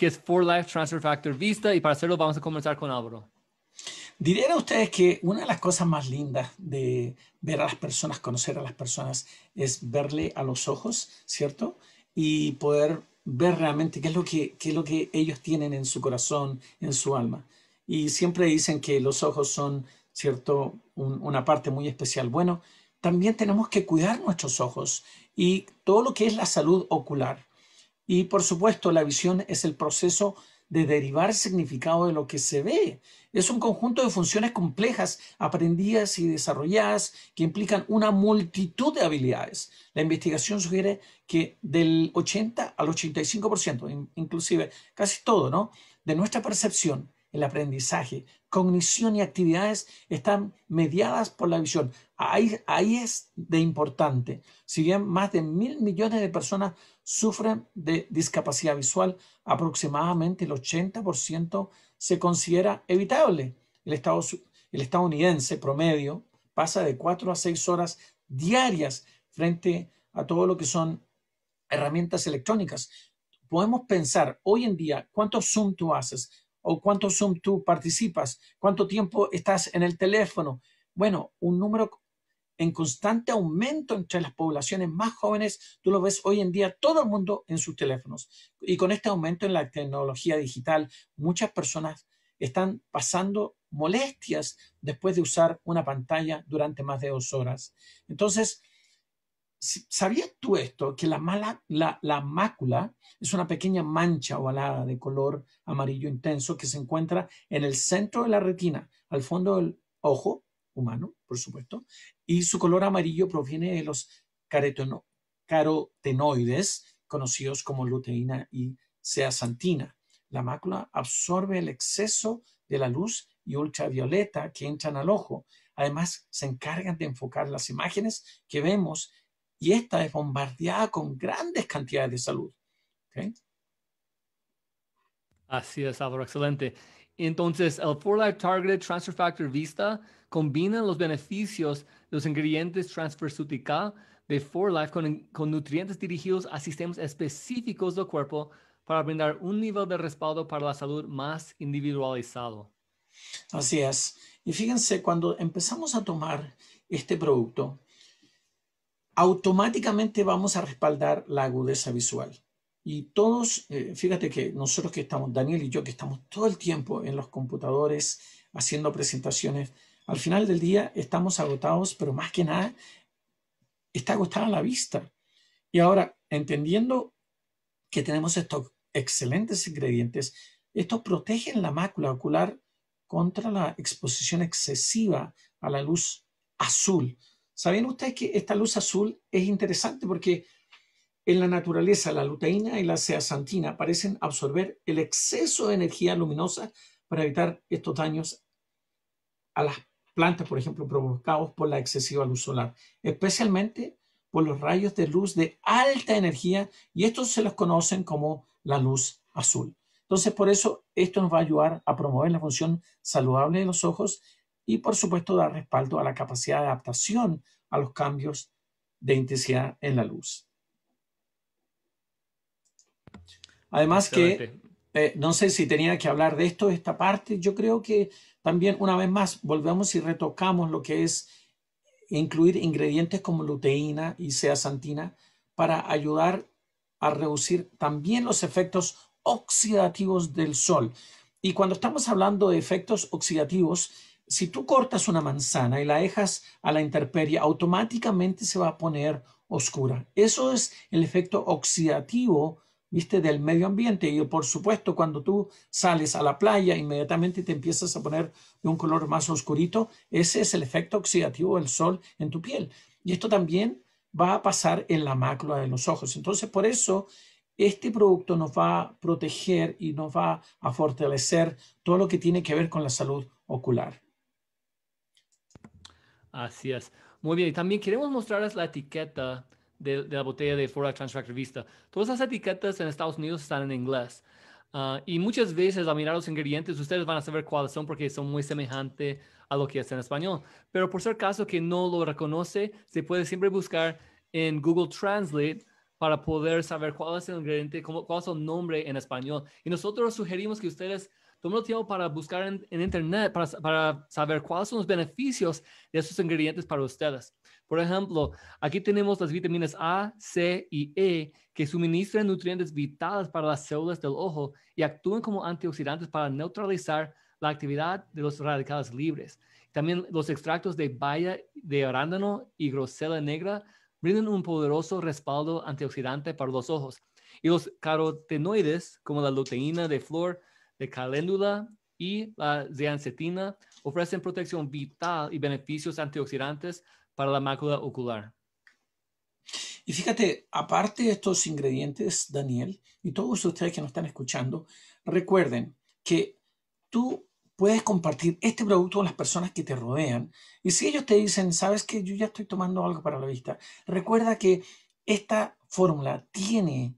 que es For Life Transfer Factor Vista y para hacerlo vamos a comenzar con Álvaro. Dirían a ustedes que una de las cosas más lindas de ver a las personas, conocer a las personas, es verle a los ojos, ¿cierto? Y poder ver realmente qué es lo que, qué es lo que ellos tienen en su corazón, en su alma. Y siempre dicen que los ojos son, ¿cierto?, una parte muy especial. Bueno, también tenemos que cuidar nuestros ojos y todo lo que es la salud ocular. Y por supuesto, la visión es el proceso de derivar significado de lo que se ve. Es un conjunto de funciones complejas, aprendidas y desarrolladas que implican una multitud de habilidades. La investigación sugiere que del 80 al 85%, inclusive casi todo, ¿no? De nuestra percepción el aprendizaje, cognición y actividades están mediadas por la visión. Ahí, es de importante. Si bien más de mil millones de personas sufren de discapacidad visual, aproximadamente el 80% se considera evitable. El, estado, estadounidense promedio pasa de 4 a 6 horas diarias frente a todo lo que son herramientas electrónicas. Podemos pensar hoy en día cuántos Zoom tú haces, o cuánto Zoom tú participas, cuánto tiempo estás en el teléfono. Bueno, un número en constante aumento entre las poblaciones más jóvenes, tú lo ves hoy en día todo el mundo en sus teléfonos. Y con este aumento en la tecnología digital, muchas personas están pasando molestias después de usar una pantalla durante más de dos horas. Entonces, ¿Sabías tú esto? Que la, mala, la, la, mácula es una pequeña mancha ovalada de color amarillo intenso que se encuentra en el centro de la retina, al fondo del ojo humano, por supuesto, y su color amarillo proviene de los carotenoides, conocidos como luteína y zeaxantina. La mácula absorbe el exceso de la luz y ultravioleta que entran al ojo. Además, se encargan de enfocar las imágenes que vemos y esta es bombardeada con grandes cantidades de salud. Así es, Álvaro, excelente. Entonces, el For Life Targeted Transfer Factor Vista combina los beneficios de los ingredientes Transfersutica de For Life con, con nutrientes dirigidos a sistemas específicos del cuerpo para brindar un nivel de respaldo para la salud más individualizado. Así es. Y fíjense, cuando empezamos a tomar este producto, automáticamente vamos a respaldar la agudeza visual. Y todos, eh, fíjate que nosotros que estamos, Daniel y yo, que estamos todo el tiempo en los computadores haciendo presentaciones, al final del día estamos agotados, pero más que nada está agotada la vista. Y ahora, entendiendo que tenemos estos excelentes ingredientes, estos protegen la mácula ocular contra la exposición excesiva a la luz azul. ¿Saben ustedes que esta luz azul es interesante porque en la naturaleza la luteína y la zeaxantina parecen absorber el exceso de energía luminosa para evitar estos daños a las plantas, por ejemplo, provocados por la excesiva luz solar, especialmente por los rayos de luz de alta energía y estos se los conocen como la luz azul. Entonces, por eso esto nos va a ayudar a promover la función saludable de los ojos y por supuesto dar respaldo a la capacidad de adaptación a los cambios de intensidad en la luz. Además que, eh, no sé si tenía que hablar de esto, esta parte, yo creo que también una vez más volvemos y retocamos lo que es incluir ingredientes como luteína y zeaxantina para ayudar a reducir también los efectos oxidativos del sol. Y cuando estamos hablando de efectos oxidativos, si tú cortas una manzana y la dejas a la intemperie, automáticamente se va a poner oscura. Eso es el efecto oxidativo, viste, del medio ambiente. Y por supuesto, cuando tú sales a la playa, inmediatamente te empiezas a poner de un color más oscurito. Ese es el efecto oxidativo del sol en tu piel. Y esto también va a pasar en la mácula de los ojos. Entonces, por eso este producto nos va a proteger y nos va a fortalecer todo lo que tiene que ver con la salud ocular. Así es. Muy bien. Y también queremos mostrarles la etiqueta de, la botella de Fora Transfactor Vista. Todas las etiquetas en Estados Unidos están en inglés. Ah, y muchas veces al mirar los ingredientes, ustedes van a saber cuáles son porque son muy semejantes a lo que es en español. Pero por ser caso que no lo reconoce, se puede siempre buscar en Google Translate para poder saber cuál es el ingrediente, cómo, cuál es el nombre en español. Y nosotros sugerimos que ustedes el tiempo para buscar en, Internet para, para, saber cuáles son los beneficios de esos ingredientes para ustedes. Por ejemplo, aquí tenemos las vitaminas A, C y E que suministran nutrientes vitales para las células del ojo y actúan como antioxidantes para neutralizar la actividad de los radicales libres. También los extractos de baya de arándano y grosela negra brindan un poderoso respaldo antioxidante para los ojos. Y los carotenoides, como la luteína de flor de caléndula y la zeancetina, ofrecen protección vital y beneficios antioxidantes para la mácula ocular. Y fíjate, aparte de estos ingredientes, Daniel, y todos ustedes que nos están escuchando, recuerden que tú puedes compartir este producto con las personas que te rodean. Y si ellos te dicen, sabes que yo ya estoy tomando algo para la vista, recuerda que esta fórmula tiene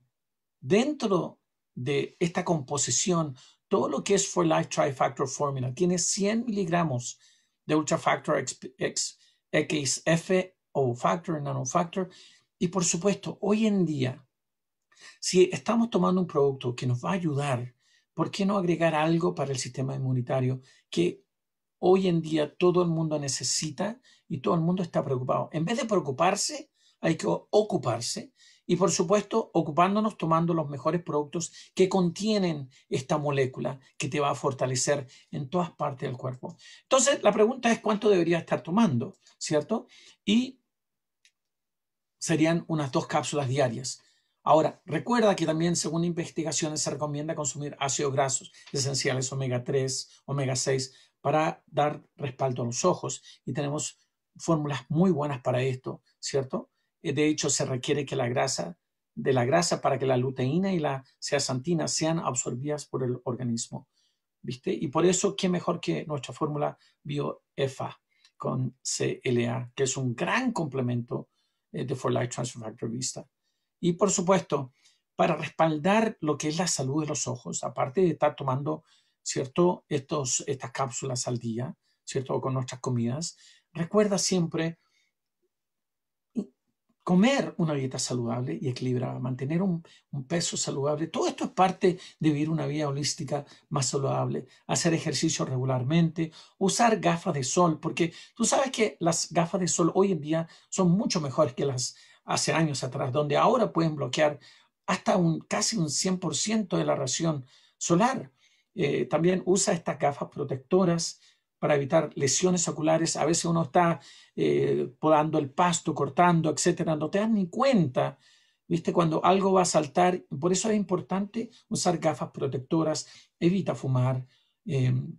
dentro de esta composición todo lo que es For Life Trifactor Formula. Tiene 100 miligramos de Ultra Factor XF o Factor, Nanofactor. Y por supuesto, hoy en día, si estamos tomando un producto que nos va a ayudar ¿por qué no agregar algo para el sistema inmunitario que hoy en día todo el mundo necesita y todo el mundo está preocupado? En vez de preocuparse, hay que ocuparse y por supuesto ocupándonos tomando los mejores productos que contienen esta molécula que te va a fortalecer en todas partes del cuerpo. Entonces, la pregunta es cuánto debería estar tomando, ¿cierto? Y serían unas dos cápsulas diarias. Ahora, recuerda que también según investigaciones se recomienda consumir ácidos grasos esenciales omega 3, omega 6 para dar respaldo a los ojos y tenemos fórmulas muy buenas para esto, ¿cierto? Eh, de hecho, se requiere que la grasa de la grasa para que la luteína y la zeaxantina sean absorbidas por el organismo, ¿viste? Y por eso, ¿qué mejor que nuestra fórmula BioEFA con CLA, que es un gran complemento eh, de For Life Transfer Factor Vista? Y por supuesto, para respaldar lo que es la salud de los ojos, aparte de estar tomando, ¿cierto?, Estos, estas cápsulas al día, ¿cierto?, con nuestras comidas, recuerda siempre comer una dieta saludable y equilibrada, mantener un, peso saludable. Todo esto es parte de vivir una vida holística más saludable, hacer ejercicio regularmente, usar gafas de sol, porque tú sabes que las gafas de sol hoy en día son mucho mejores que las hace años atrás, donde ahora pueden bloquear hasta un, casi un 100% de la radiación solar. Eh, también usa estas gafas protectoras para evitar lesiones oculares. A veces uno está eh, podando el pasto, cortando, etcétera, no te das ni cuenta, ¿viste? Cuando algo va a saltar. Por eso es importante usar gafas protectoras, evita fumar. Em,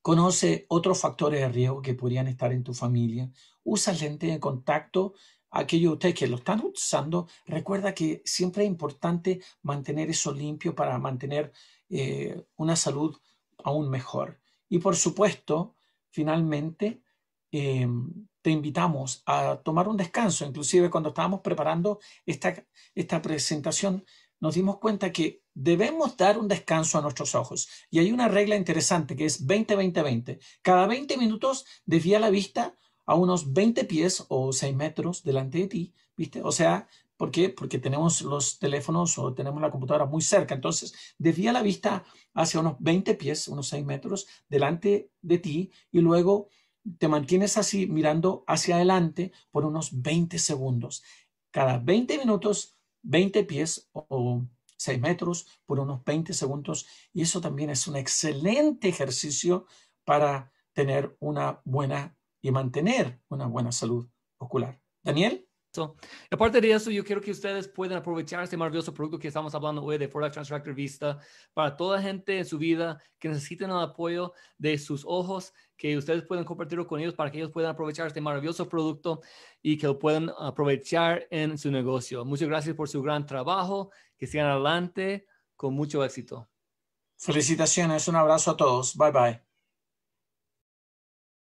conoce otros factores de riesgo que podrían estar en tu familia. Usa lentes de contacto aquellos de ustedes que lo están usando, recuerda que siempre es importante mantener eso limpio para mantener eh, una salud aún mejor. Y por supuesto, finalmente, em, te invitamos a tomar un descanso. Inclusive cuando estábamos preparando esta, esta presentación, nos dimos cuenta que debemos dar un descanso a nuestros ojos. Y hay una regla interesante que es 20-20-20. Cada 20 minutos desvía la vista a unos 20 pies o 6 metros delante de ti, ¿viste? O sea, ¿por qué? Porque tenemos los teléfonos o tenemos la computadora muy cerca. Entonces, desvía la vista hacia unos 20 pies, unos 6 metros delante de ti y luego te mantienes así mirando hacia adelante por unos 20 segundos. Cada 20 minutos, 20 pies o 6 metros por unos 20 segundos. Y eso también es un excelente ejercicio para tener una buena y mantener una buena salud ocular. Daniel. Aparte de eso, yo quiero que ustedes puedan aprovechar este maravilloso producto que estamos hablando hoy de For Life Transfactor Vista para toda gente en su vida que necesiten el apoyo de sus ojos, que ustedes puedan compartirlo con ellos para que ellos puedan aprovechar este maravilloso producto y que lo puedan aprovechar en su negocio. Muchas gracias por su gran trabajo, que sigan adelante con mucho éxito. Felicitaciones, un abrazo a todos. Bye bye.